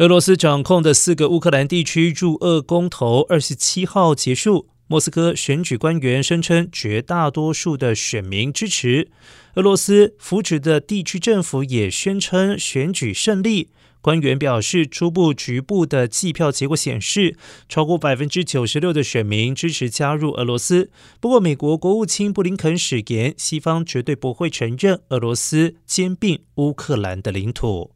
俄罗斯掌控的四个乌克兰地区驻俄公投二十七号结束，莫斯科选举官员声称绝大多数的选民支持。俄罗斯扶持的地区政府也宣称选举胜利。官员表示，初步局部的计票结果显示，超过百分之九十六的选民支持加入俄罗斯。不过，美国国务卿布林肯誓言，西方绝对不会承认俄罗斯兼并乌克兰的领土。